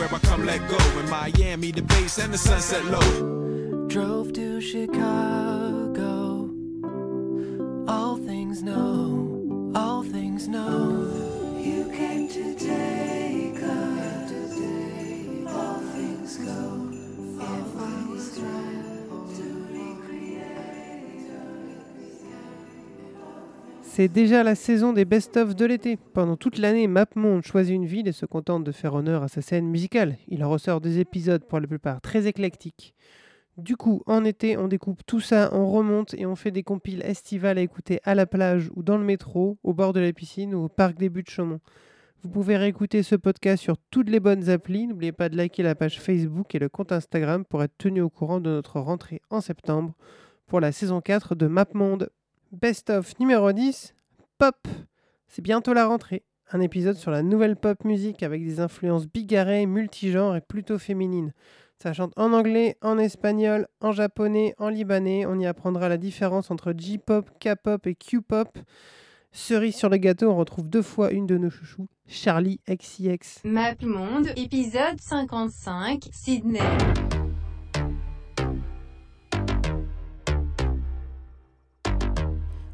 Where I come let go. In Miami, the base and the sunset low. Drove to Chicago. All things know, all things know. You came to take us. All things go, all things try C'est déjà la saison des best-of de l'été. Pendant toute l'année, MapMonde choisit une ville et se contente de faire honneur à sa scène musicale. Il en ressort des épisodes pour la plupart très éclectiques. Du coup, en été, on découpe tout ça, on remonte et on fait des compiles estivales à écouter à la plage ou dans le métro, au bord de la piscine ou au parc des Buttes Chaumont. Vous pouvez réécouter ce podcast sur toutes les bonnes applis. N'oubliez pas de liker la page Facebook et le compte Instagram pour être tenu au courant de notre rentrée en septembre pour la saison 4 de MapMonde. Best of numéro 10, Pop. C'est bientôt la rentrée. Un épisode sur la nouvelle pop musique avec des influences bigarrées, multigenres et plutôt féminines. Ça chante en anglais, en espagnol, en japonais, en libanais. On y apprendra la différence entre J-pop, K-pop et Q-pop. Cerise sur le gâteau, on retrouve deux fois une de nos chouchous, Charlie XCX. MapMonde, épisode 55, Sydney.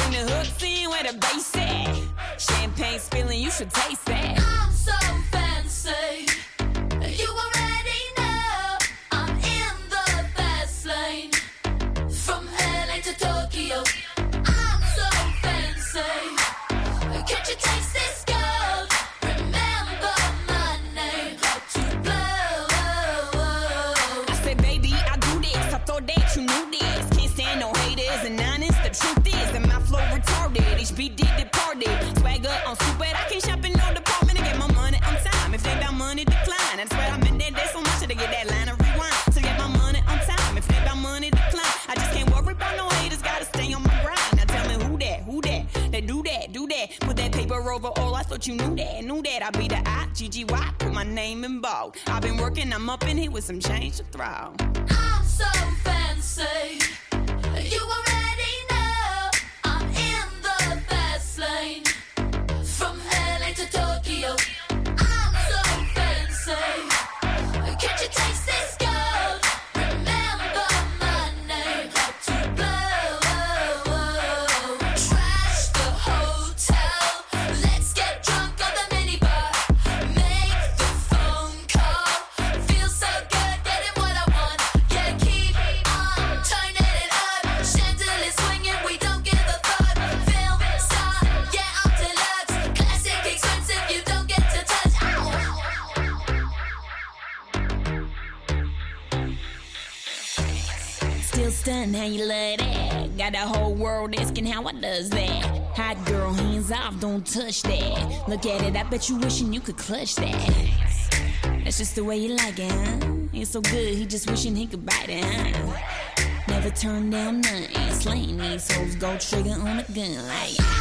Bring the hooks in where the bass at. Champagne spilling, you should taste that. I'm so fancy. Thought you knew that, knew that. I'd be the I, G-G-Y. Put my name in bold. I've been working, I'm up in here with some change to throw. I'm so fancy. You already know I'm in the fast lane. Don't touch that. Look at it, I bet you wishing you could clutch that. That's just the way you like it, huh? It's so good, he just wishing he could bite it, huh? Never turn down nothing. Slaying these hoes, go trigger on a gun like.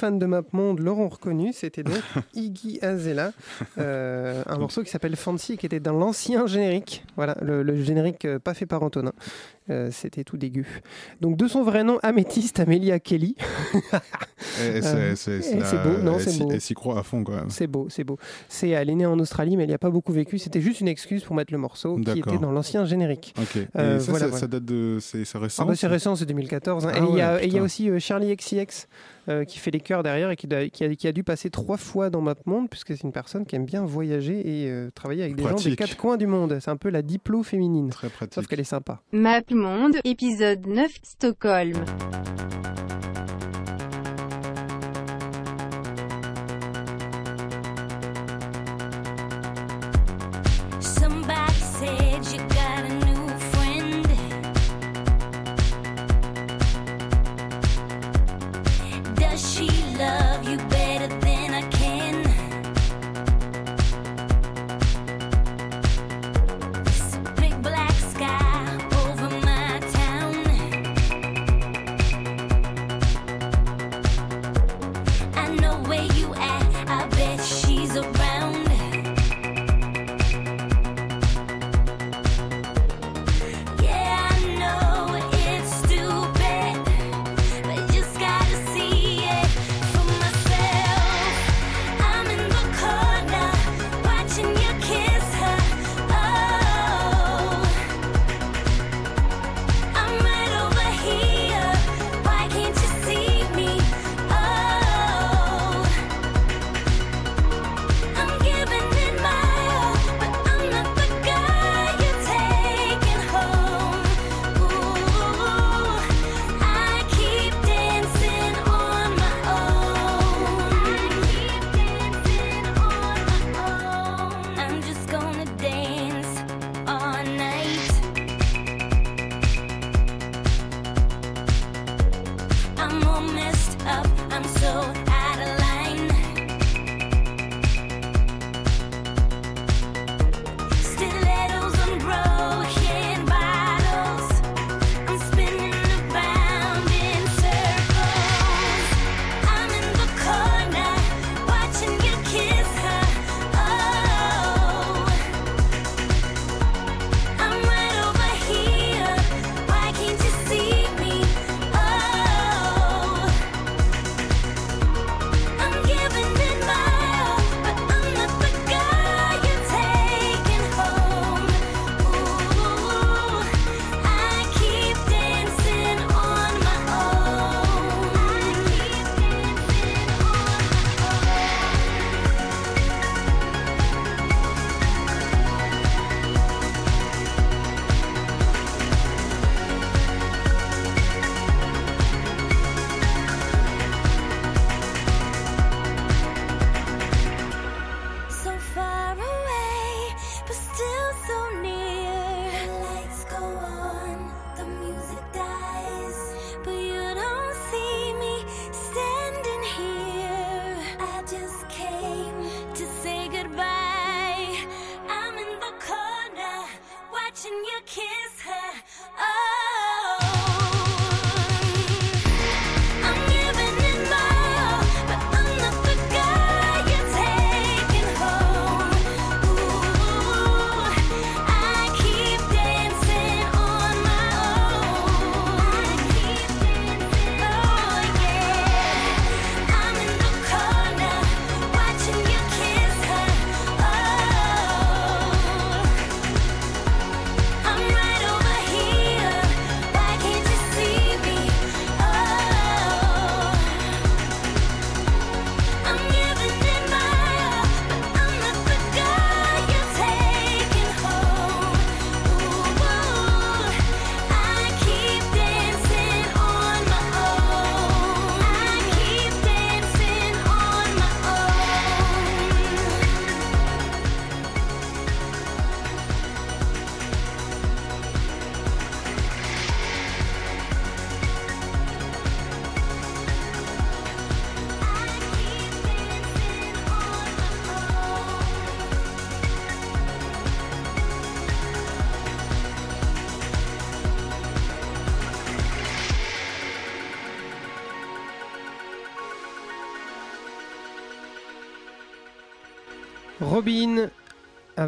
Fans de MapMonde l'auront reconnu. C'était donc Iggy Azalea, euh, un morceau qui s'appelle Fancy et qui était dans l'ancien générique. Voilà, le, le générique euh, pas fait par Antonin. Euh, C'était tout dégueu. Donc de son vrai nom, Améthyste Amelia Kelly. C'est c'est- c'est c'est beau, non, c'est beau. Elle s'y croit à fond quand même. C'est beau, c'est beau. C'est, elle est née en Australie, mais elle n'y a pas beaucoup vécu. C'était juste une excuse pour mettre le morceau qui était dans l'ancien générique. Ok. Et Euh, ça, voilà, ça, voilà. ça date de. C'est c'est récent Ah bah, c'est ça récent, c'est 2014. hein. Ah et il y, a- ouais, y aussi Charlie XCX euh, qui fait les chœurs derrière et qui, a, qui a dû passer trois fois dans MapMonde, puisque c'est une personne qui aime bien voyager et euh, travailler avec des gens des quatre coins du monde. C'est un peu la diplo féminine. Très pratique. Sauf qu'elle est sympa. MapMonde, épisode 9, Stockholm.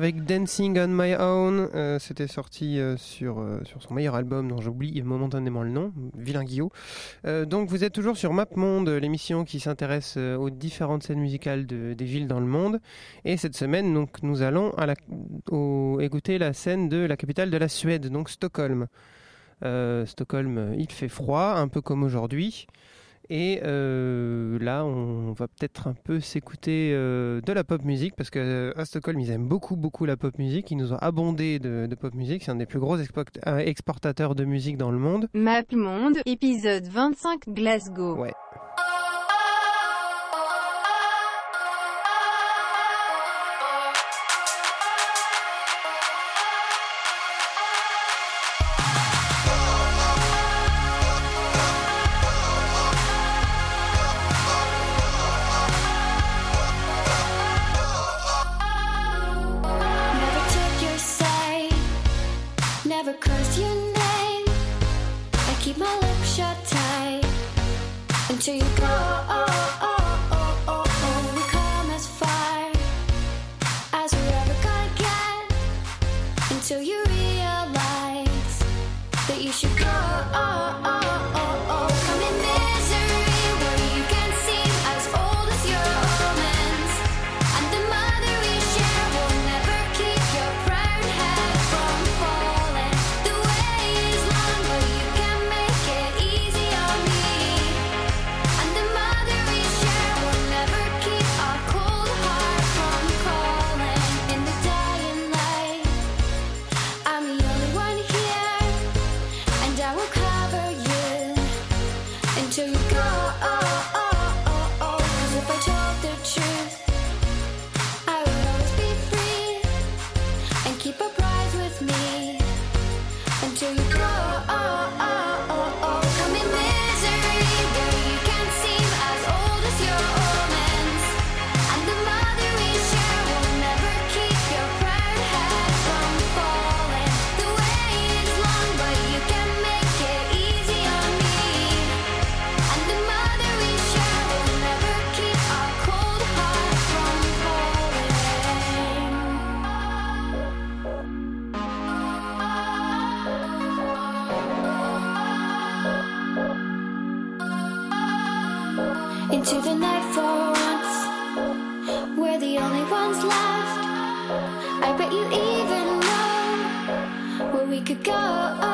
Avec Dancing on My Own, euh, c'était sorti euh, sur, euh, sur son meilleur album dont j'oublie momentanément le nom, Vilain. Euh, donc vous êtes toujours sur MapMonde, l'émission qui s'intéresse aux différentes scènes musicales de- des villes dans le monde. Et cette semaine, donc, nous allons à écouter la scène de la capitale de la Suède, donc Stockholm. Stockholm, il fait froid, un peu comme aujourd'hui. Et euh, là, on va peut-être un peu s'écouter euh, de la pop musique parce que euh, à Stockholm, ils aiment beaucoup, beaucoup la pop musique. Ils nous ont abondé de, de pop musique. C'est un des plus gros euh, exportateurs de musique dans le monde. MapMonde, épisode 25 Glasgow. Ouais. Into the night for once, we're the only ones left. I bet you even know where we could go.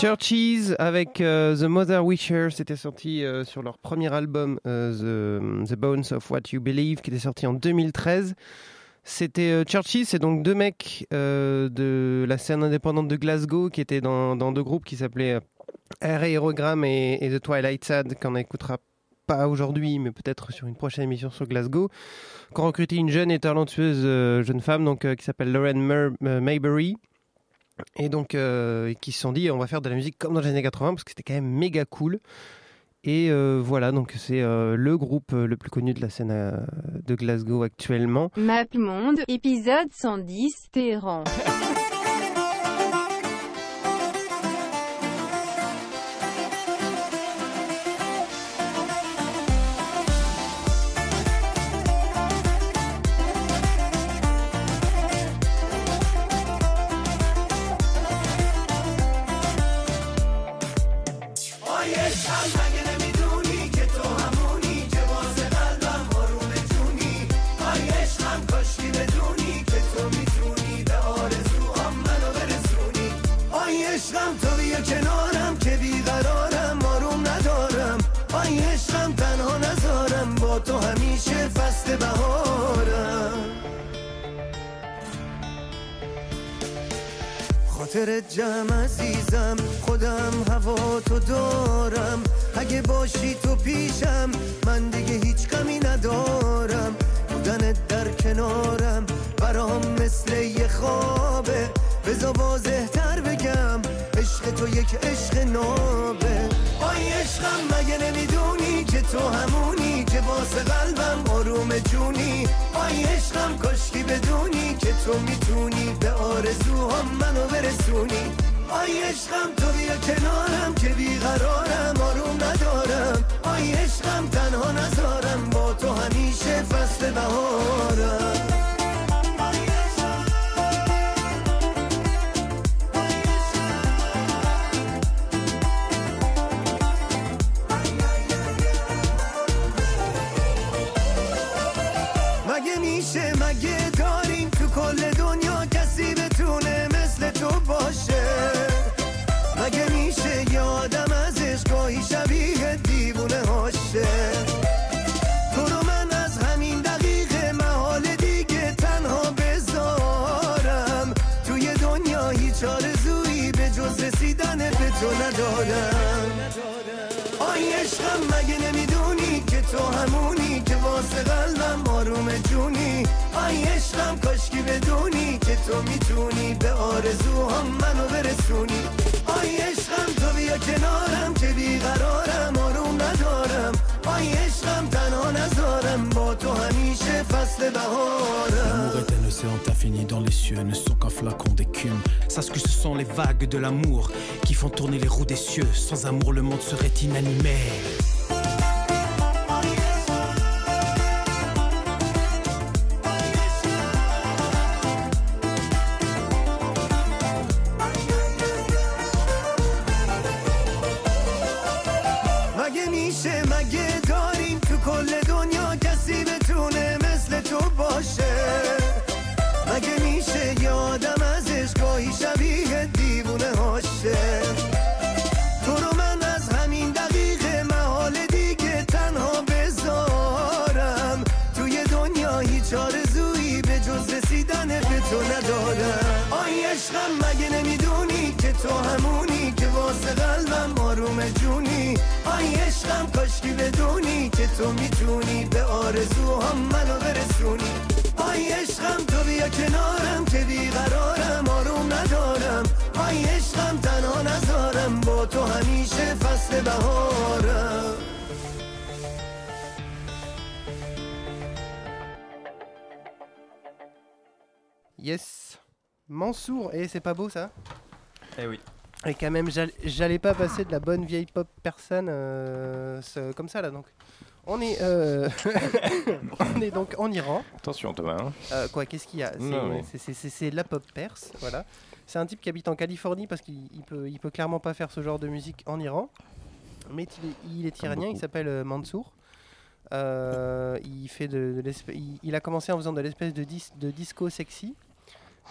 Churches avec euh, The Mother Wisher, c'était sorti euh, sur leur premier album euh, The, Bones of What You Believe, qui était sorti en 2013. C'était Churches, c'est donc deux mecs de la scène indépendante de Glasgow qui étaient dans, deux groupes qui s'appelaient Air Aerogram et, et The Twilight Sad, qu'on n'écoutera pas aujourd'hui, mais peut-être sur une prochaine émission sur Glasgow, qui ont recruté une jeune et talentueuse jeune femme donc, qui s'appelle Lauren Maybury. Et donc, euh, qui se sont dit, on va faire de la musique comme dans les années 80 parce que c'était quand même méga cool. Et euh, voilà, donc c'est euh, le groupe le plus connu de la scène de Glasgow actuellement. MapMonde, épisode 110 Téhéran. قلبم آروم جونی آی عشقم کاشکی بدونی که تو میتونی به آرزوهام منو برسونی آی عشقم تو بیا کنارم که بیقرارم آروم ندارم آی عشقم تنها نذارم با تو همیشه فصل بهارم L'amour est un océan infini dans les cieux, ne sont qu'un flacon d'écume. Sache que ce sont les vagues de l'amour qui font tourner les roues des cieux. Sans amour, le monde serait inanimé. Yes. Mansour, et c'est pas beau ça? Eh oui. Et quand même, j'all- j'allais pas passer de la bonne vieille pop personne euh, comme ça là donc. On est, euh, on est donc en Iran. Attention Thomas. hein. Euh, quoi, qu'est-ce qu'il y a? C'est- de la pop perse, voilà. C'est un type qui habite en Californie parce qu'il il peut, il peut clairement pas faire ce genre de musique en Iran. Mais il est, il est iranien, il s'appelle Mansour. Euh, il, fait de, il, il a commencé en faisant de l'espèce de, dis- de disco sexy.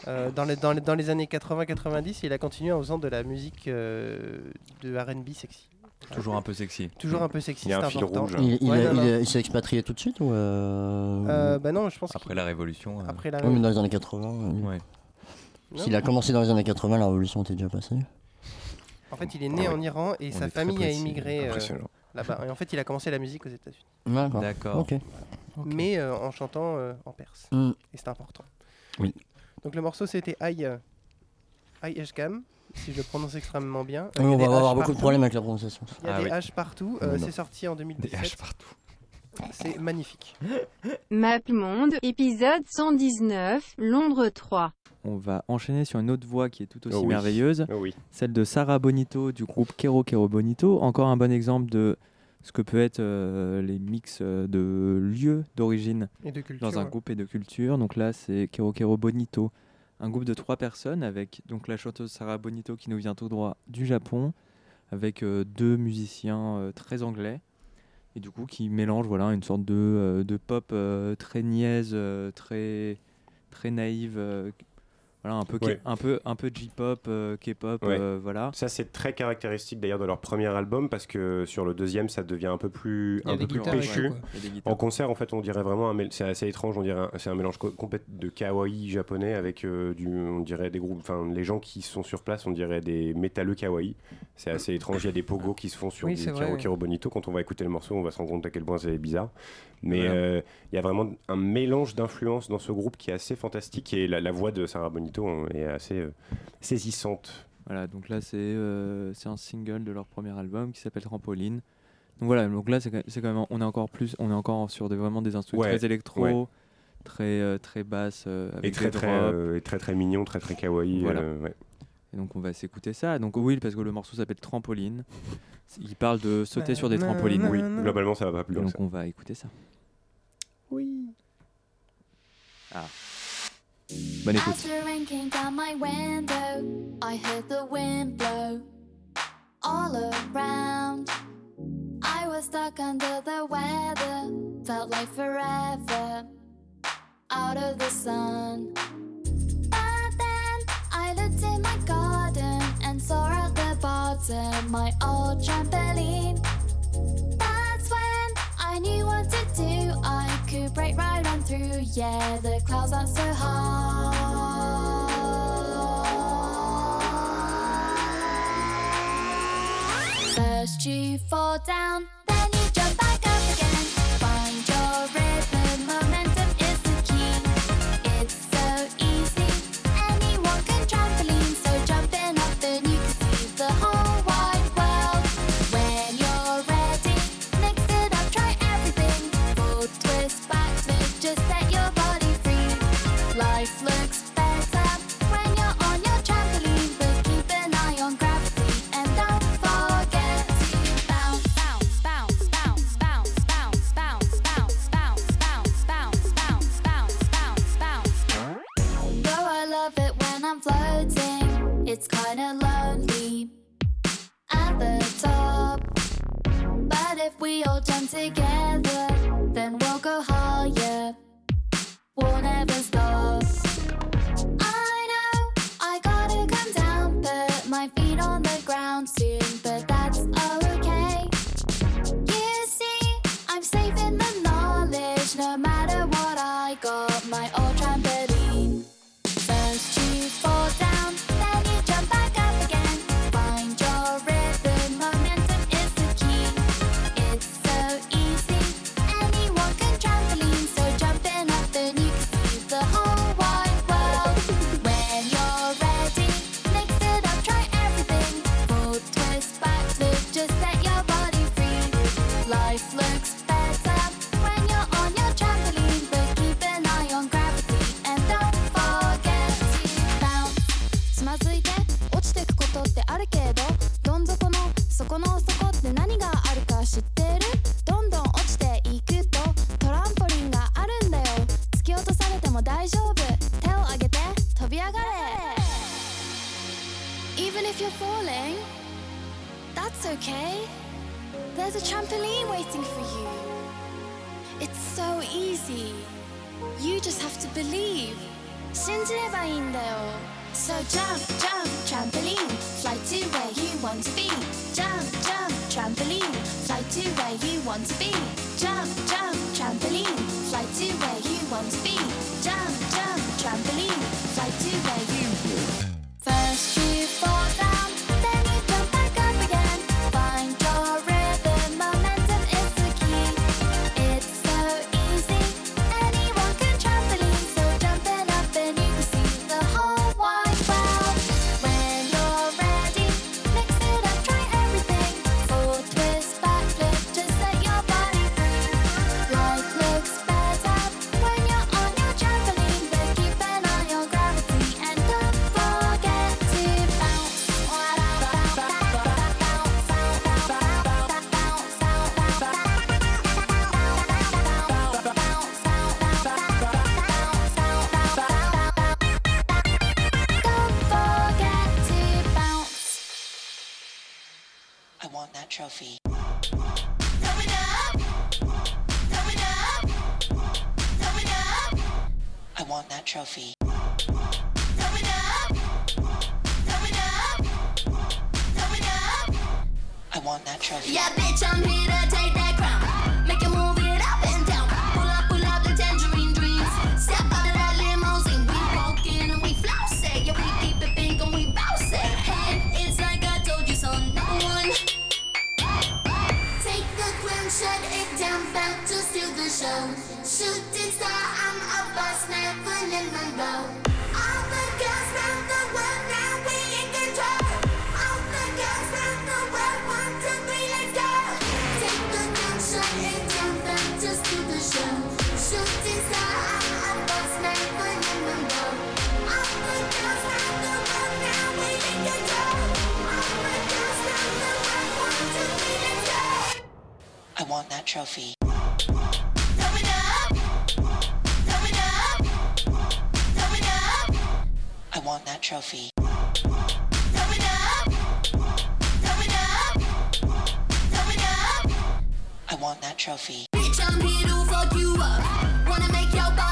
Euh, dans, les, dans, les, dans les années 80-90, il a continué en faisant de la musique euh, de RB sexy. Toujours un peu sexy. Toujours un peu sexy, Il y a un fil important. rouge. Il, il Ouais, a- non, il non. a- il s'est expatrié tout de suite ou euh... Euh, bah non, je pense Après la Révolution. euh, Après la Ouais, mais dans les années 80. euh, Ouais. S'il a commencé dans les années 80, la révolution était déjà passée. En fait, il est né Ah en ouais. Iran et On sa famille a immigré euh, impressionnant. là-bas. Et en fait, il a commencé la musique aux États-Unis. D'accord. Mais euh, en chantant euh, en perse. Mm. Et c'est important. Oui. Donc le morceau, c'était Aïe euh, Aïe Eshgam, si je le prononce extrêmement bien. Oui, on va avoir beaucoup de problèmes avec la prononciation. Il y a Ah des oui. H partout. euh, c'est sorti en 2017. Des H partout. C'est magnifique. Monde, épisode 119, Londres 3. On va enchaîner sur une autre voix qui est tout aussi Oh oui. merveilleuse, Oh oui. celle de Sarah Bonito du groupe Kero Kero Bonito. Encore un bon exemple de ce que peut être euh, les mix euh, de lieux d'origine dans un ouais. groupe et de culture. Donc là, c'est Kero Kero Bonito, un groupe de trois personnes avec donc la chanteuse Sarah Bonito qui nous vient tout droit du Japon, avec euh, deux musiciens euh, très anglais et du coup qui mélangent voilà une sorte de, de pop très niaise, très très naïve, Voilà, un peu, Ouais. un peu, un peu J-pop, euh, K-pop, Ouais. euh, voilà. Ça, c'est très caractéristique d'ailleurs de leur premier album parce que sur le deuxième, ça devient un peu plus, un peu plus péchu. En concert, en fait, on dirait vraiment c'est assez étrange. On dirait c'est un mélange co- complet de kawaii japonais avec euh, du, on dirait des groupes. Enfin, les gens qui sont sur place, on dirait des métalleux kawaii. C'est assez étrange. Il y a des pogos qui se font sur Oui, du. Kiro Bonito. Quand on va écouter le morceau, on va se rendre compte à quel point c'est bizarre. Mais Voilà. euh, il y a vraiment un mélange d'influences dans ce groupe qui est assez fantastique et la, la voix de Sarah Bonito hein, est assez euh, saisissante. Voilà, donc là c'est euh, c'est un single de leur premier album qui s'appelle Trampoline. Donc voilà, donc là c'est quand même on est encore plus on est encore sur des, vraiment des instruments Ouais, très électro, ouais. très euh, très basse euh, Et avec très des très, euh, et très très mignon, très très kawaii. Voilà. ouais. Et donc on va s'écouter ça. Donc oui, parce que le morceau s'appelle Trampoline. Il parle de sauter sur des trampolines. Oui, globalement, ça va pas plus loin Donc ça. on va écouter ça. Oui. Ah. Bonne écoute. As the rain came down my window, I heard the wind blow all around. I was stuck under the weather, felt like forever out of the sun. Saw at the bottom my old trampoline. That's when I knew what to do. I could break right on through. Yeah, the clouds aren't so high. First you fall down, easy You just have to believe 信じればいいんだよ So jump, jump, trampoline Fly to where you want to be Jump, jump, trampoline Fly to where you want to be Jump, jump, trampoline Fly to where you want to be Jump, jump, trampoline Fly to where you trophy. Bitch, I'm here to fuck you up. Wanna make your bottle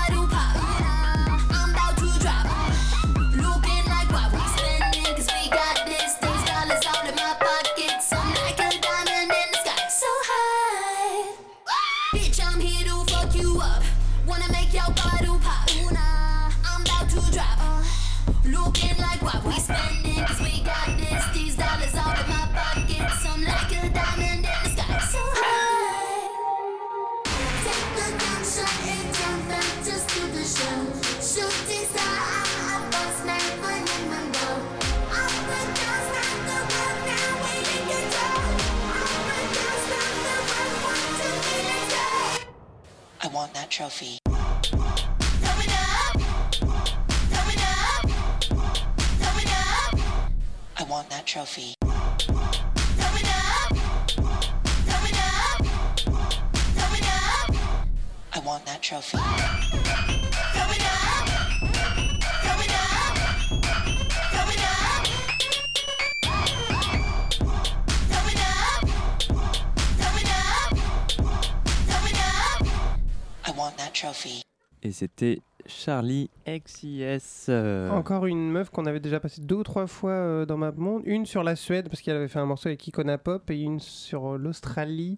Et c'était Charlie XIS. euh, Encore une meuf qu'on avait déjà passée deux ou trois fois euh, dans ma monde. Une sur la Suède parce qu'elle avait fait un morceau avec Icona Pop et une sur euh, l'Australie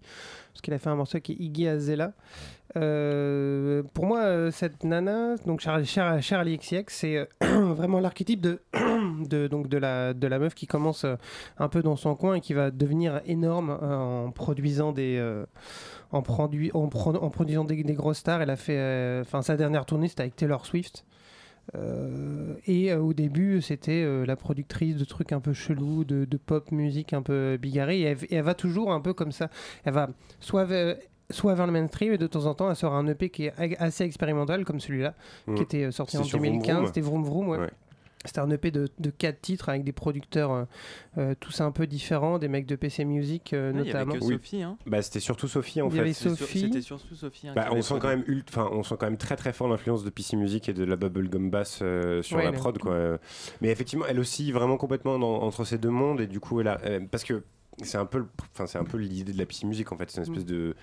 parce qu'elle a fait un morceau avec Iggy Azalea. Euh, pour moi, cette nana, donc Charlie, Char- Charlie XCX, c'est vraiment l'archétype de, de, donc de, la, de la meuf qui commence euh, un peu dans son coin et qui va devenir énorme euh, en produisant des. euh, en, produit, en, en produisant des, des grosses stars, elle a fait, enfin sa dernière tournée c'était avec Taylor Swift. Euh, et euh, au début, c'était euh, la productrice de trucs un peu chelous, de, de pop musique un peu bigarrée. Et elle, et elle va toujours un peu comme ça. Elle va soit vers, soit vers le mainstream, et de temps en temps, elle sort un EP qui est assez expérimental, comme celui-là, qui était sorti en sur Vroom 2015. Vroom. C'était Vroom Vroom, ouais. Ouais. C'était un EP de, de 4 titres avec des producteurs euh, euh, tous un peu différents, des mecs de PC Music euh, Ouais, il y avait notamment. que Sophie, hein. Bah, c'était surtout Sophie en Il y fait. avait C'était sur- Sophie. C'était surtout Sophie. hein, Bah, on sent quand même ult- enfin on sent quand même très très fort l'influence de PC Music et de la bubblegum bass euh, sur Ouais, la prod quoi. Euh, Mais effectivement, elle aussi vraiment complètement dans- entre ces deux mondes et du coup elle a euh, parce que c'est un peu le- enfin c'est un peu l'idée de la PC Music en fait, c'est une espèce Mm. de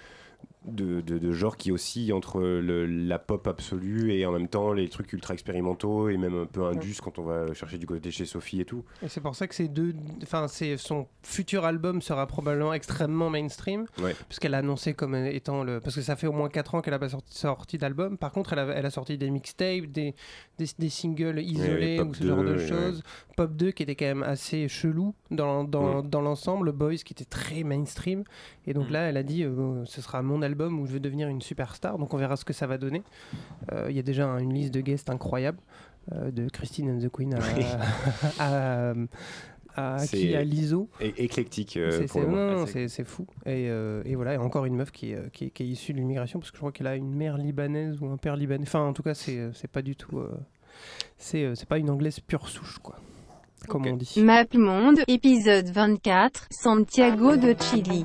de, de, de genre qui oscille entre le- la pop absolue et en même temps les trucs ultra expérimentaux et même un peu indus quand on va chercher du côté chez Sophie et tout. Et c'est pour ça que ces deux, enfin, c'est son futur album sera probablement extrêmement mainstream, Ouais. puisqu'elle a annoncé comme étant le, parce que ça fait au moins 4 ans qu'elle a pas sorti, sorti d'album. Par contre, elle a, elle a sorti des mixtapes, des, des, des singles isolés Pop ou ce genre de 2, ouais. choses. Pop 2 qui était quand même assez chelou dans, dans, dans l'ensemble, Boys qui était très mainstream. Et donc Mm. là, elle a dit, euh, ce sera mon album où je vais devenir une superstar. Donc on verra ce que ça va donner. Euh, Il y a déjà un- une liste de guests incroyable. euh, de Christine and the Queen à, Oui. à, à, C'est qui à l'ISO. éclectique euh, C'est- pour fou. Et, euh, et voilà, et encore une meuf qui est, euh, qui est, qui est issue de l'immigration, parce que je crois qu'elle a une mère libanaise ou un père libanais. Enfin, en tout cas, c'est pas du tout. euh, c'est c'est pas une anglaise pure souche, quoi. Comme on dit. Map Monde, épisode 24, Santiago de Chili.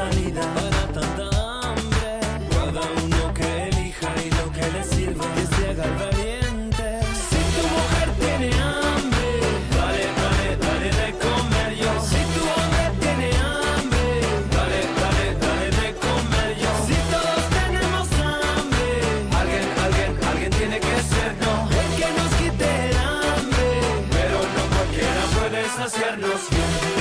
salida para tanta hambre? Cada uno que elija y lo que le sirva, que se haga valiente. Si tu mujer tiene hambre, dale, dale, dale de comer yo. Si tu hombre tiene hambre, dale, dale, dale de comer yo. Si todos tenemos hambre, alguien, alguien, alguien tiene que ser, no. El que nos quite el hambre, pero no cualquiera puede saciarnos bien.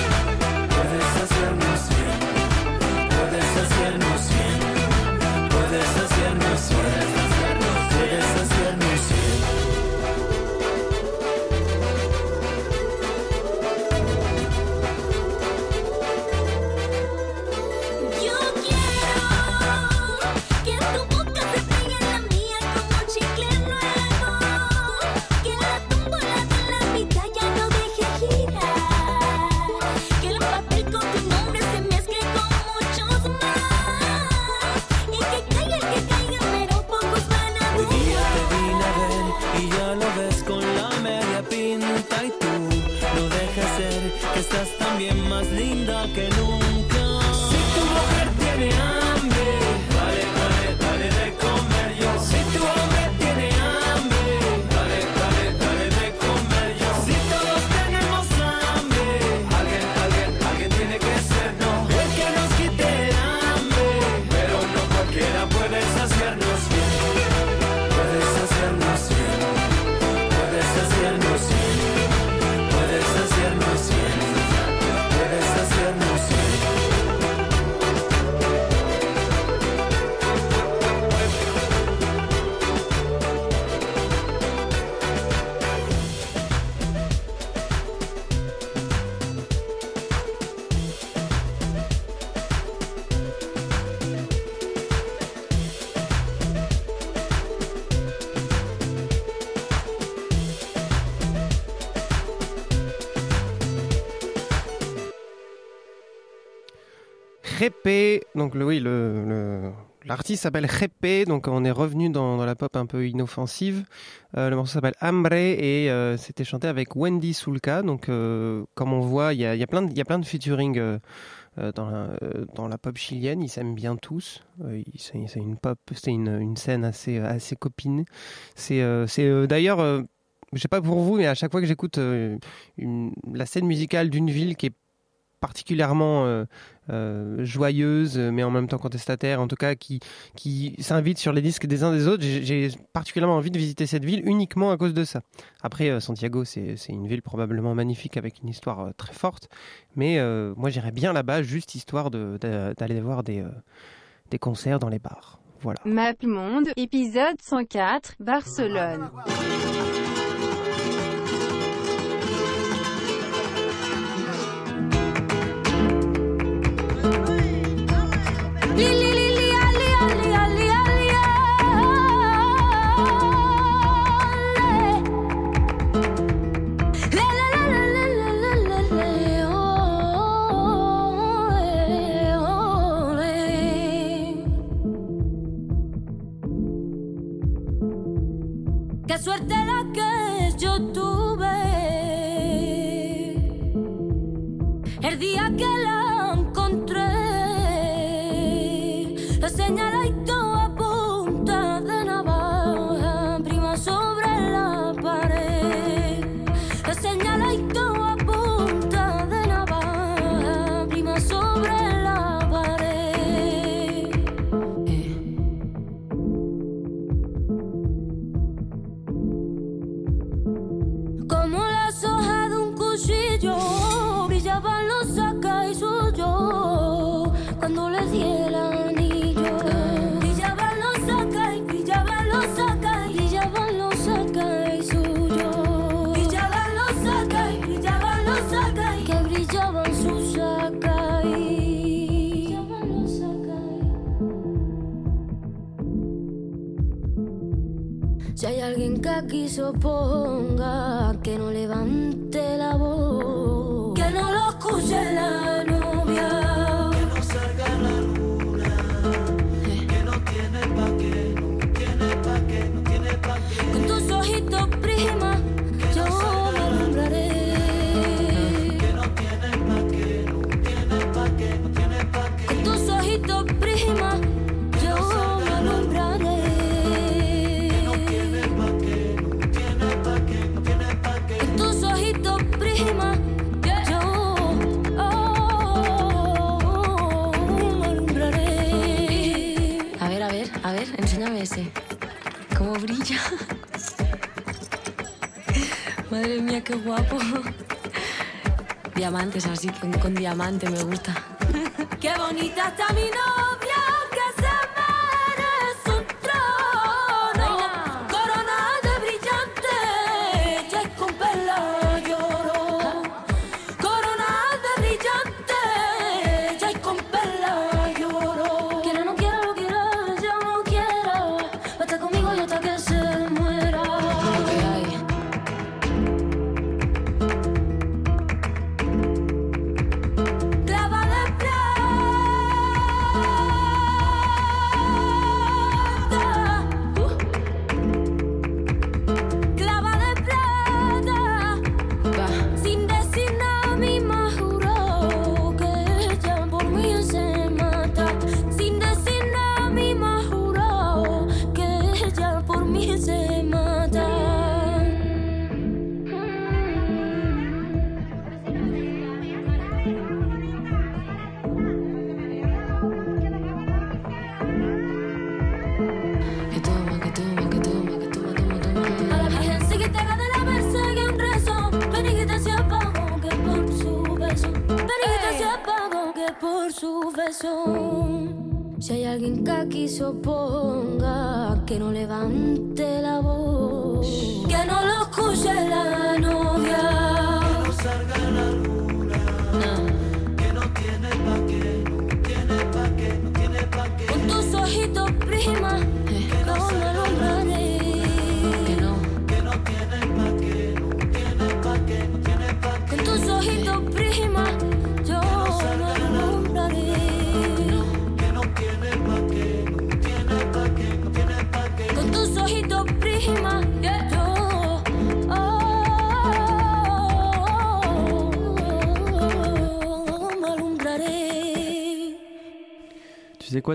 Donc oui, l'artiste s'appelle Répé, donc on est revenu dans, la pop un peu inoffensive. Euh, le morceau s'appelle Hambre et euh, c'était chanté avec Wendy Sulka. Donc euh, comme on voit, il y a, plein de, y a de featuring dans, la, pop chilienne. Ils s'aiment bien tous. C'est, une pop, c'est une, scène assez, assez copine. C'est, d'ailleurs, je sais pas pour vous, mais à chaque fois que j'écoute la scène musicale d'une ville qui est particulièrement euh, joyeuse, mais en même temps contestataire, en tout cas qui, qui s'invite sur les disques des uns des autres. J'ai particulièrement envie de visiter cette ville uniquement à cause de ça. Après, euh, Santiago, c'est une ville probablement magnifique avec une histoire euh, très forte, mais moi j'irais bien là-bas juste histoire d'aller voir des, des concerts dans les bars. Voilà. MapMonde, épisode 104, Barcelone. Suerte se oponga, que no levante Qué guapo. Diamantes así, con, con diamante me gusta. Qué bonita está mi novia,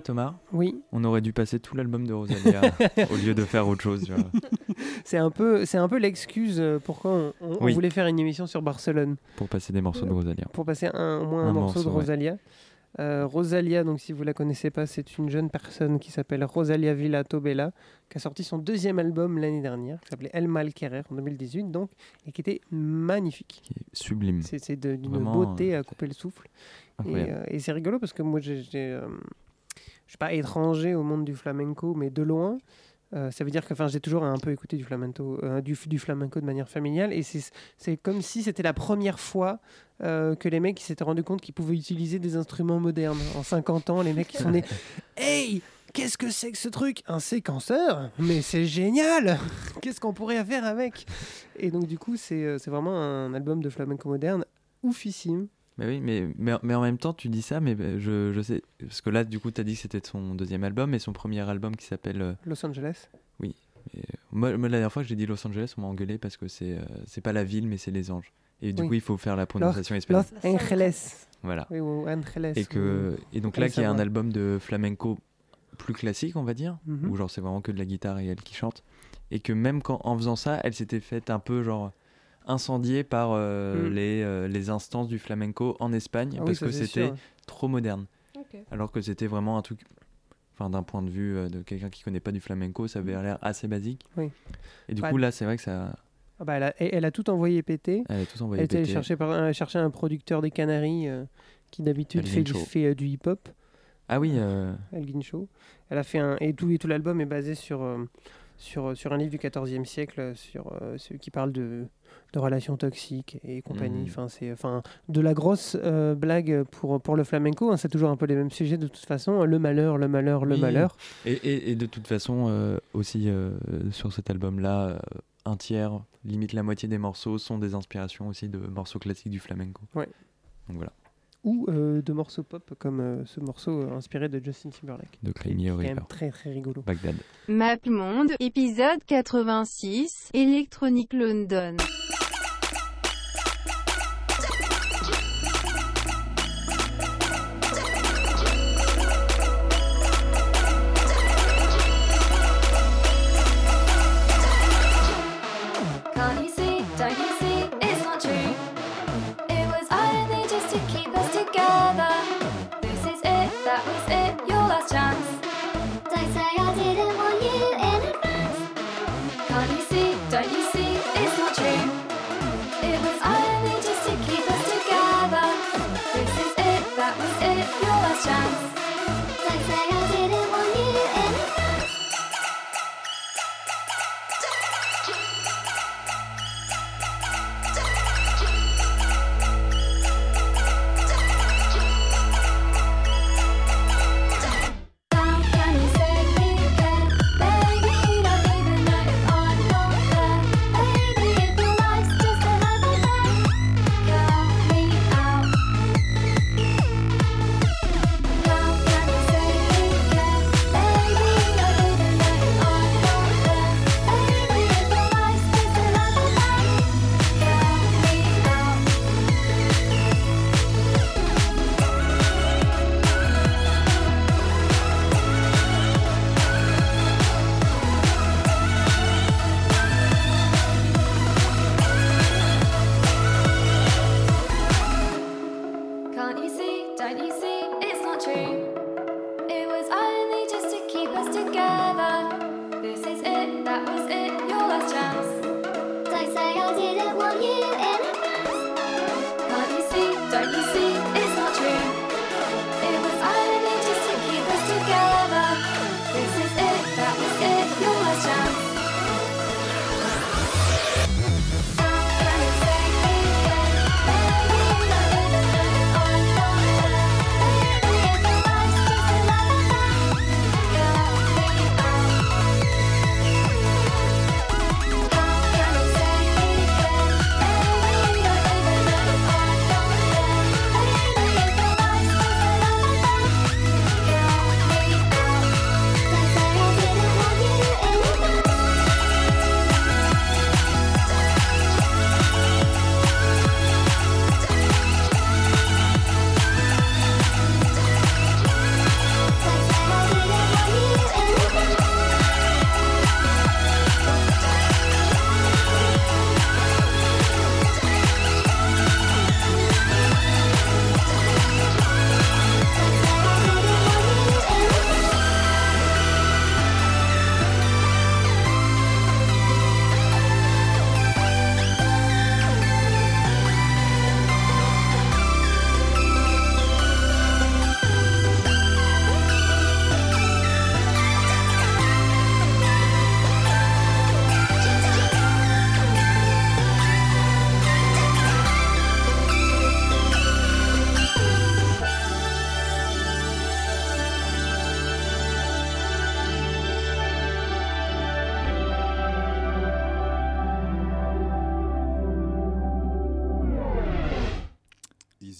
Thomas Oui. On aurait dû passer tout l'album de Rosalia au lieu de faire autre chose. C'est un peu, c'est un peu l'excuse euh, pourquoi on, on- on Oui. voulait faire une émission sur Barcelone. Pour passer des morceaux de Rosalia. Pour passer un, au moins un, Un morceau, de ouais. Rosalia. Euh, Rosalia, donc si vous la connaissez pas, c'est une jeune personne qui s'appelle Rosalia Villa Tobela, qui a sorti son deuxième album l'année dernière, qui s'appelait El Malquerer en 2018, donc, et qui était magnifique. Sublime. C'est c'est de- d'une beauté à couper le souffle. Et, euh, c'est rigolo parce que moi, j'ai, euh, je suis pas étranger au monde du flamenco, mais de loin. Euh, ça veut dire que j'ai toujours un peu écouté du flamenco, euh, du, du flamenco de manière familiale. Et c'est, comme si c'était la première fois euh, que les mecs s'étaient rendus compte qu'ils pouvaient utiliser des instruments modernes. En 50 ans, les mecs ils sont nés. Hey Qu'est-ce que c'est que ce truc? Un séquenceur? Mais c'est génial Qu'est-ce qu'on pourrait faire avec? Et donc, du coup, c'est, c'est vraiment un album de flamenco moderne oufissime. Mais oui, mais, mais, mais en même temps, tu dis ça, mais bah, je, je sais. Parce que là, du coup, tu as dit que c'était son deuxième album et son premier album qui s'appelle. euh, Los Angeles. Oui. Et, euh, moi, moi, la dernière fois que j'ai dit Los Angeles, on m'a engueulé parce que c'est euh, pas la ville, mais c'est les anges. Et du Oui. coup, il faut faire la Los, prononciation Los espagnole. Angeles. Voilà. Oui, ou Angeles. Et, que, et donc là, qu'il y a un album de flamenco plus classique, on va dire, Mhm. où genre c'est vraiment que de la guitare et elle qui chante. Et que même quand, en faisant ça, elle s'était faite un peu genre incendiée par euh, Mm. les, euh, les instances du flamenco en Espagne Ah parce que c'était trop moderne. Alors que c'était vraiment un truc, enfin d'un point de vue euh, de quelqu'un qui connaît pas du flamenco, ça avait l'air assez basique. Oui. Et du coup là, c'est vrai que ça, Ah bah, elle, a, elle a tout envoyé péter. Elle a tout envoyé Elle était allée péter. chercher, par, elle a cherché un producteur des Canaries euh, qui d'habitude fait, du, fait euh, hip-hop. Ah oui. euh. Elle a fait un et tout et tout l'album est basé sur sur sur un livre du XIVe siècle sur euh, qui parle de de relations toxiques et compagnie. Mhm. Enfin c'est enfin de la grosse euh, blague pour pour le flamenco. hein. c'est toujours un peu les mêmes sujets de toute façon. Le malheur, le malheur, le oui. malheur. Et, et, et de toute façon, euh, aussi euh, sur cet album-là, un tiers, limite la moitié des morceaux sont des inspirations aussi de morceaux classiques du flamenco. Ouais. Donc voilà. Ou euh, de morceaux pop comme euh, ce morceau euh, inspiré de Justin Timberlake. De qui est- Cry Me qui a est quand River. même très très rigolo. Bagdad. Map Monde, épisode 86, Electronic London.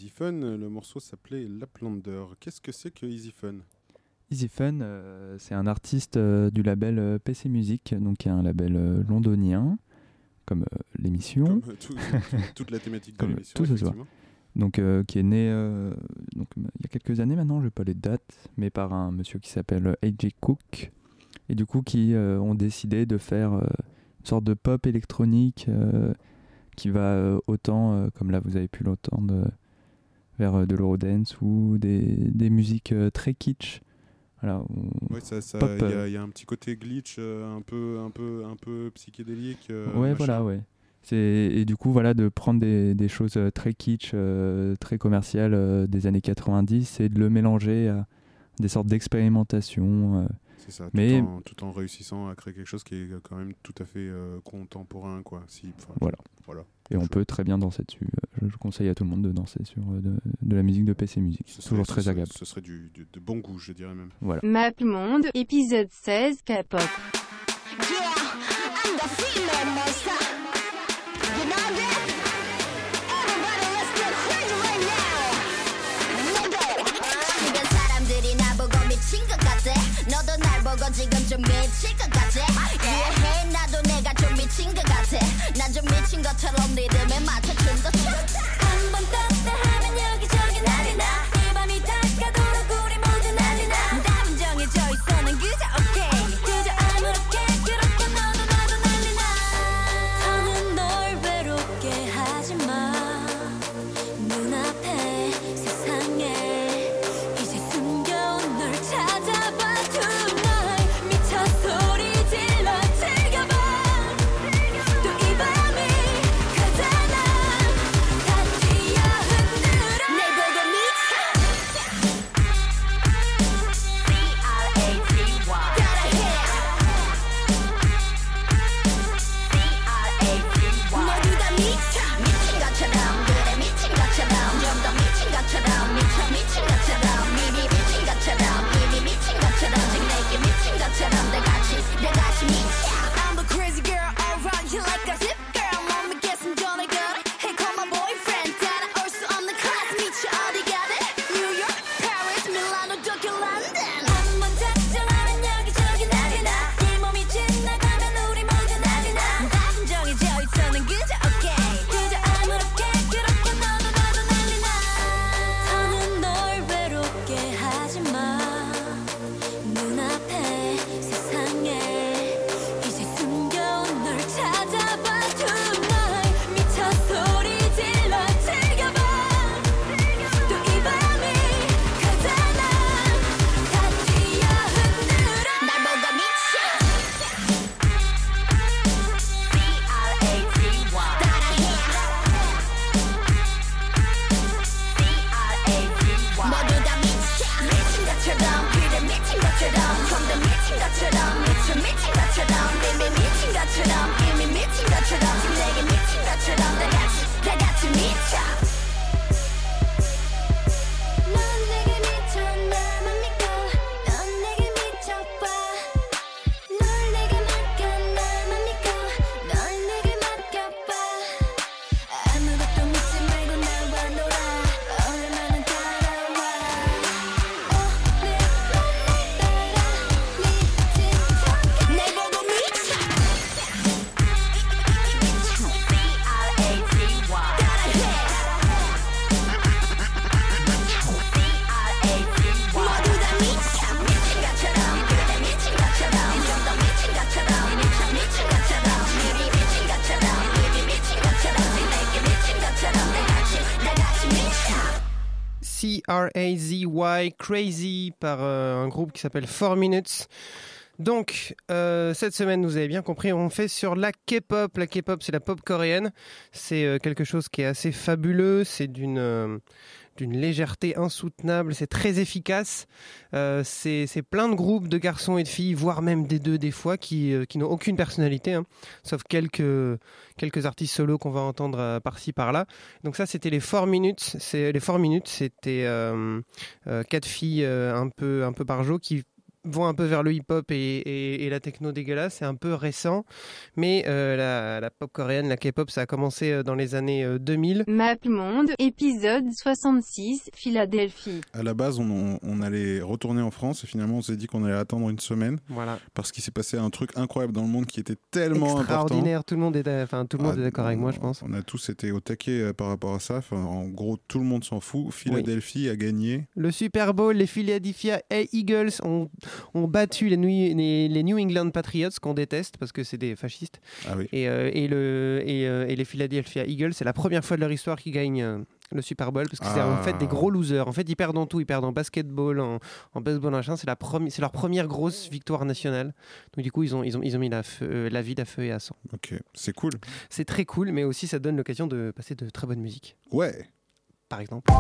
Easy Fun, le morceau s'appelait Laplander. Qu'est-ce que c'est que Easy Fun? Easy Fun, euh, c'est un artiste euh, du label euh, PC Music, donc qui est un label euh, londonien, comme euh, l'émission. Euh, tout- toute la thématique de l'émission, Tout ce soir. Donc, euh, qui est né euh, donc, il y a quelques années maintenant, je n'ai pas les dates, mais par un monsieur qui s'appelle A.J. Cook. Et du coup, qui euh, ont décidé de faire euh, une sorte de pop électronique euh, qui va euh, autant, euh, comme là vous avez pu l'entendre, euh, vers euh, de l'eurodance ou des, des musiques euh, très kitsch. Voilà, Ouais, ça, ça- pop, il y, euh, a- il y a un petit côté glitch, un peu, un peu, un peu psychédélique. ouais, machin. voilà, ouais. Et du coup voilà de prendre des, des choses très kitsch, euh, très commerciales euh, des années 90 et de le mélanger à des sortes d'expérimentations. euh. C'est ça, tout, Mais en, tout en réussissant à créer quelque chose qui est quand même tout à fait contemporain, quoi. Si, voilà. voilà. Et on peut très bien danser dessus. Euh, Je, je conseille à tout le monde de danser sur euh, de, de la musique de PC Music. Ce C'est serait- toujours ce très serait- agréable. Ce serait du, du- de bon goût, je dirais même. Voilà. Map Monde, épisode 16, K-pop. Yeah, 미친 것 같아. 난 좀 미친 것처럼 리듬에 맞춰 춤도 춰. 한번 떴다 하면 여기저기 난리 나. C-R-A-Z-Y, par euh, un groupe qui s'appelle 4 Minutes. Donc, euh, cette semaine, vous avez bien compris, on fait sur la K-pop. La K-pop, c'est la pop coréenne. C'est euh, quelque chose qui est assez fabuleux. C'est d'une d'une légèreté insoutenable. C'est très efficace. Euh, c'est plein de groupes de garçons et de filles, voire même des deux des fois, qui, euh, n'ont aucune personnalité, hein, sauf quelques, artistes solos qu'on va entendre euh, par-ci par-là. Donc ça, c'était les 4 minutes. C'est les 4 minutes, c'était quatre filles un peu un peu barjo qui vont un peu vers le hip-hop et, et- et la techno dégueulasse. C'est un peu récent, mais euh, la, la pop coréenne, la K-pop, ça a commencé euh, dans les années euh, 2000. Map Monde, épisode 66, Philadelphie. À la base, on, on allait retourner en France et finalement, on s'est dit qu'on allait attendre une semaine. Voilà. Parce qu'il s'est passé un truc incroyable dans le monde qui était tellement important. Extraordinaire. Tout le monde est, enfin tout le monde Ah, est d'accord avec moi, je pense. On a tous été au taquet euh, par rapport à ça. Enfin, en gros, tout le monde s'en fout. Philadelphie a gagné. Le Super Bowl, les Philadelphia Eagles ont, ont battu les New, les, les New England Patriots, qu'on déteste parce que c'est des fascistes. Ah oui. Et, euh, et, le, et, euh, et les Philadelphia Eagles, c'est la première fois de leur histoire qu'ils gagnent euh, le Super Bowl parce que c'est en Ah. fait des gros losers. En fait, ils perdent en tout. Ils perdent en basketball, en, en baseball, machin. C'est la c'est leur première grosse victoire nationale. Donc du coup, ils ont, ils ont, ils ont mis la, feu- euh, la vie à feu et à sang. Ok, c'est cool. C'est très cool, mais aussi ça donne l'occasion de passer de très bonne musique. Ouais. Par exemple.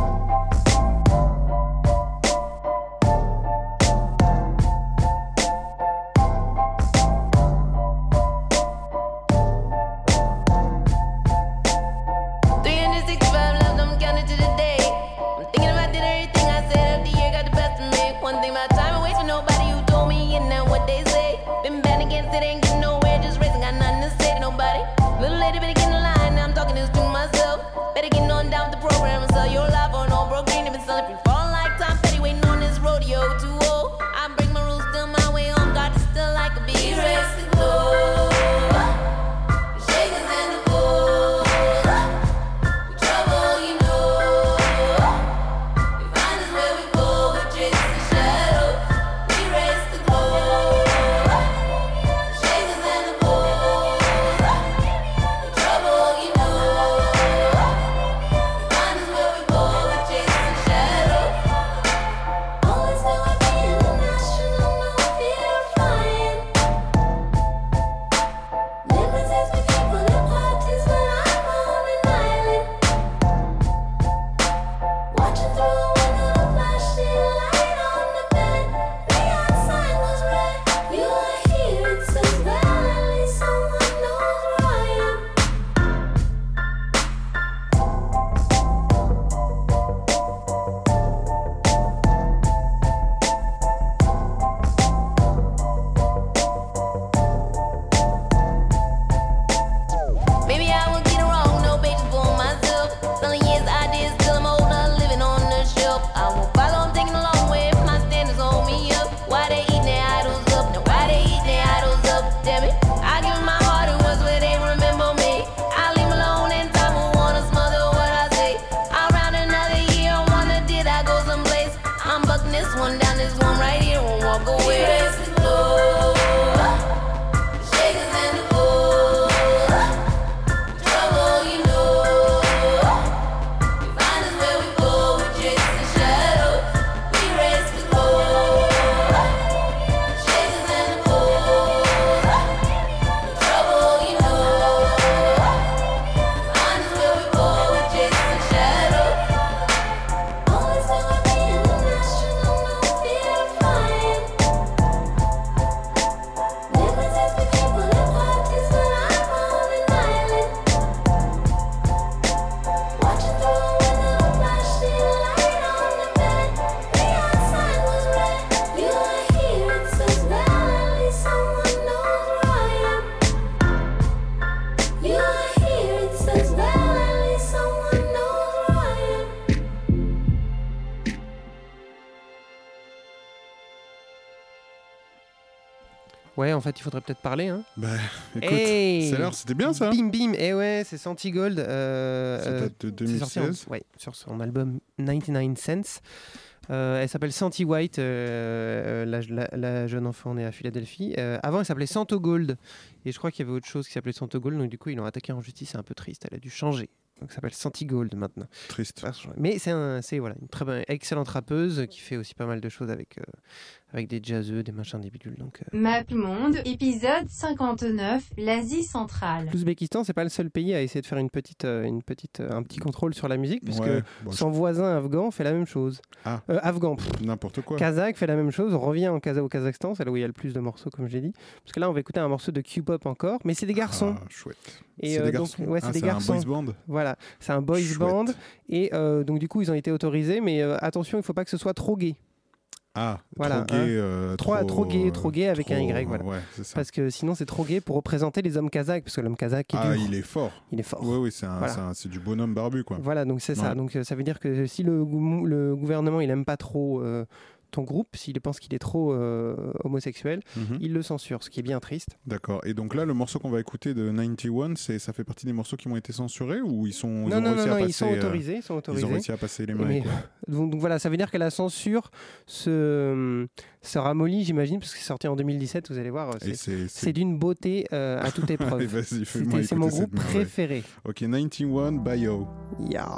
Fait, il faudrait peut-être parler. Hein. Bah, écoute, Hey c'est l'heure, c'était bien ça. Bim Bim, et ouais, c'est Santi Gold. euh, Ça date de c'est sorti en- 2016. ouais, sur son album 99 Cents. Euh, elle s'appelle Santi White, euh, la, la- la jeune enfant née à Philadelphie. Euh, avant, elle s'appelait Santo Gold. Et je crois qu'il y avait autre chose qui s'appelait Santo Gold. Donc, du coup, ils l'ont attaqué en justice. C'est un peu triste. Elle a dû changer. Donc ça s'appelle Santigold maintenant. Triste. Mais c'est un, c'est voilà, une très bonne, excellente rappeuse qui fait aussi pas mal de choses avec, avec des jazzeux, des machins, des bidules. Donc, euh. MapMonde, épisode 59, l'Asie centrale. L'Ouzbékistan, c'est pas le seul pays à essayer de faire une petite, euh, une petite, euh, un petit contrôle sur la musique, puisque Ouais, bon, je- son voisin afghan fait la même chose. Ah. Euh, afghan, N'importe quoi. Kazakh fait la même chose. On revient en Kaza- au Kazakhstan, c'est là où il y a le plus de morceaux, comme j'ai dit. Parce que là, on va écouter un morceau de Q-pop encore, mais c'est des garçons. Ah, chouette. Et C'est euh, des donc, garçons c'est Ah, des c'est un boys band Voilà, c'est un boys Chouette. band. Et euh, donc, du coup, ils ont été autorisés, mais euh, attention, il faut pas que ce soit trop gay. Ah, Voilà, trop gay. hein. euh, trop, trop, trop gay, trop gay avec un Y, voilà. ouais, c'est ça. Parce que sinon, c'est trop gay pour représenter les hommes kazakhs, parce que l'homme kazakh est Ah, dur. il est fort. Il est fort. Oui, oui, c'est Voilà. du bonhomme barbu, quoi. Voilà, donc c'est ça. Donc euh, ça veut dire que si le gouvernement il aime pas trop euh, ton groupe, s'il pense qu'il est trop euh, homosexuel, Mhm. il le censure, ce qui est bien triste. D'accord. Et donc là, le morceau qu'on va écouter de 91, c'est ça fait partie des morceaux qui ont été censurés ou ils sont ils non, ont non, non, réussi à non, passer ils sont euh, autorisés, ils sont autorisés. Ils ont réussi à passer les mains. Mais- donc, donc voilà, ça veut dire que la censure se, se ramollit, j'imagine, parce que c'est sorti en 2017, vous allez voir, c'est d'une beauté euh, à toute épreuve. C'est mon groupe préféré. Ok, 91 Bio. Yeah.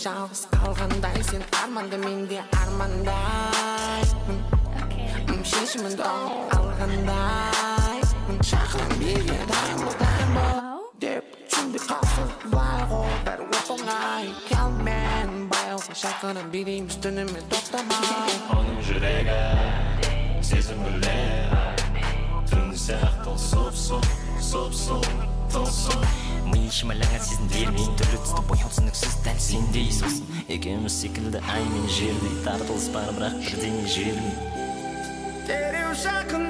жалғыз қалғандай сен арманда мен де армандаймын М, шешіміңді алғандай шақырам биге дайын бол дайын бол деп түсінбей қалсын былай ғой бәрі оп оңай келмен баяуға шақырам билейміз түнімен тоқтамай Оның жүрегі сезім гүлдер түн сияқты сұп-сұп сұп-сұп Тылсым ми шимайлаған сезімдермен түрлі түсті бояу түсініксіз дәл сендей сосын екеуміз секілді ай мен жердей тартылыс бар бірақ бірдеңе жермей дереу жақындау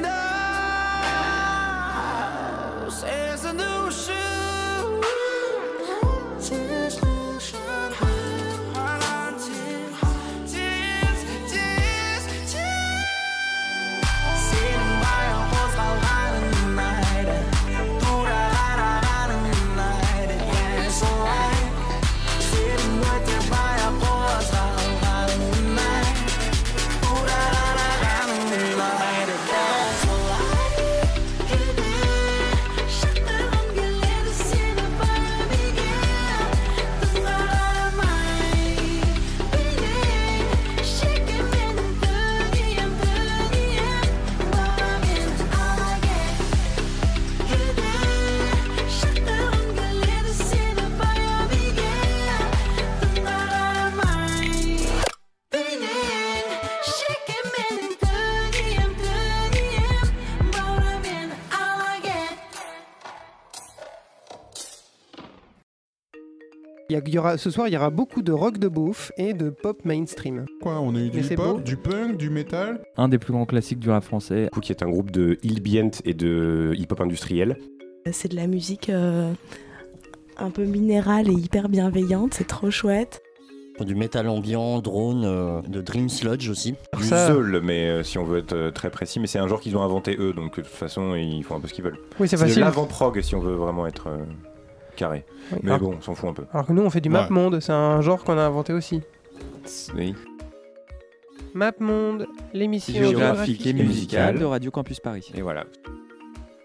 Il y aura, ce soir, il y aura beaucoup de rock de beauf et de pop mainstream. Quoi, on a eu du hip-hop, du punk, du métal Un des plus grands classiques du rap français. qui est un groupe de ambient et de hip-hop industriel. C'est de la musique euh, un peu minérale et hyper bienveillante, c'est trop chouette. Du métal ambiant, drone, euh, de Dream Sludge aussi. Du Zeul, mais euh, si on veut être euh, très précis, mais c'est un genre qu'ils ont inventé eux, donc de toute façon ils font un peu ce qu'ils veulent. Oui, c'est facile. l'avant-prog si on veut vraiment être. Carré. Oui, Mais alors- bon, on s'en fout un peu. Alors que nous, on fait du Ouais. map monde, c'est un genre qu'on a inventé aussi. Oui. Map monde, l'émission Géographique et musicale de Radio Campus Paris. Et voilà.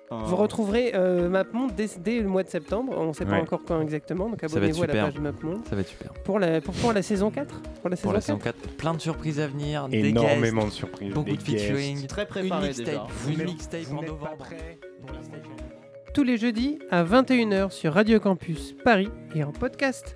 Vous retrouverez euh, MapMonde dès, dès le mois de septembre. On ne sait pas Ouais. encore quand exactement, donc abonnez-vous à la page de MapMonde. Ça va être super. Pour la, pour, pour la saison 4 Pour la saison Pour la 4 saison 4, plein de surprises à venir. des Énormément guests, de surprises, Beaucoup des de featuring. guests. Très préparé une mixtape, déjà. Vous Une mixtape vous en novembre. Tous les jeudis à 21h sur Radio Campus Paris et en podcast.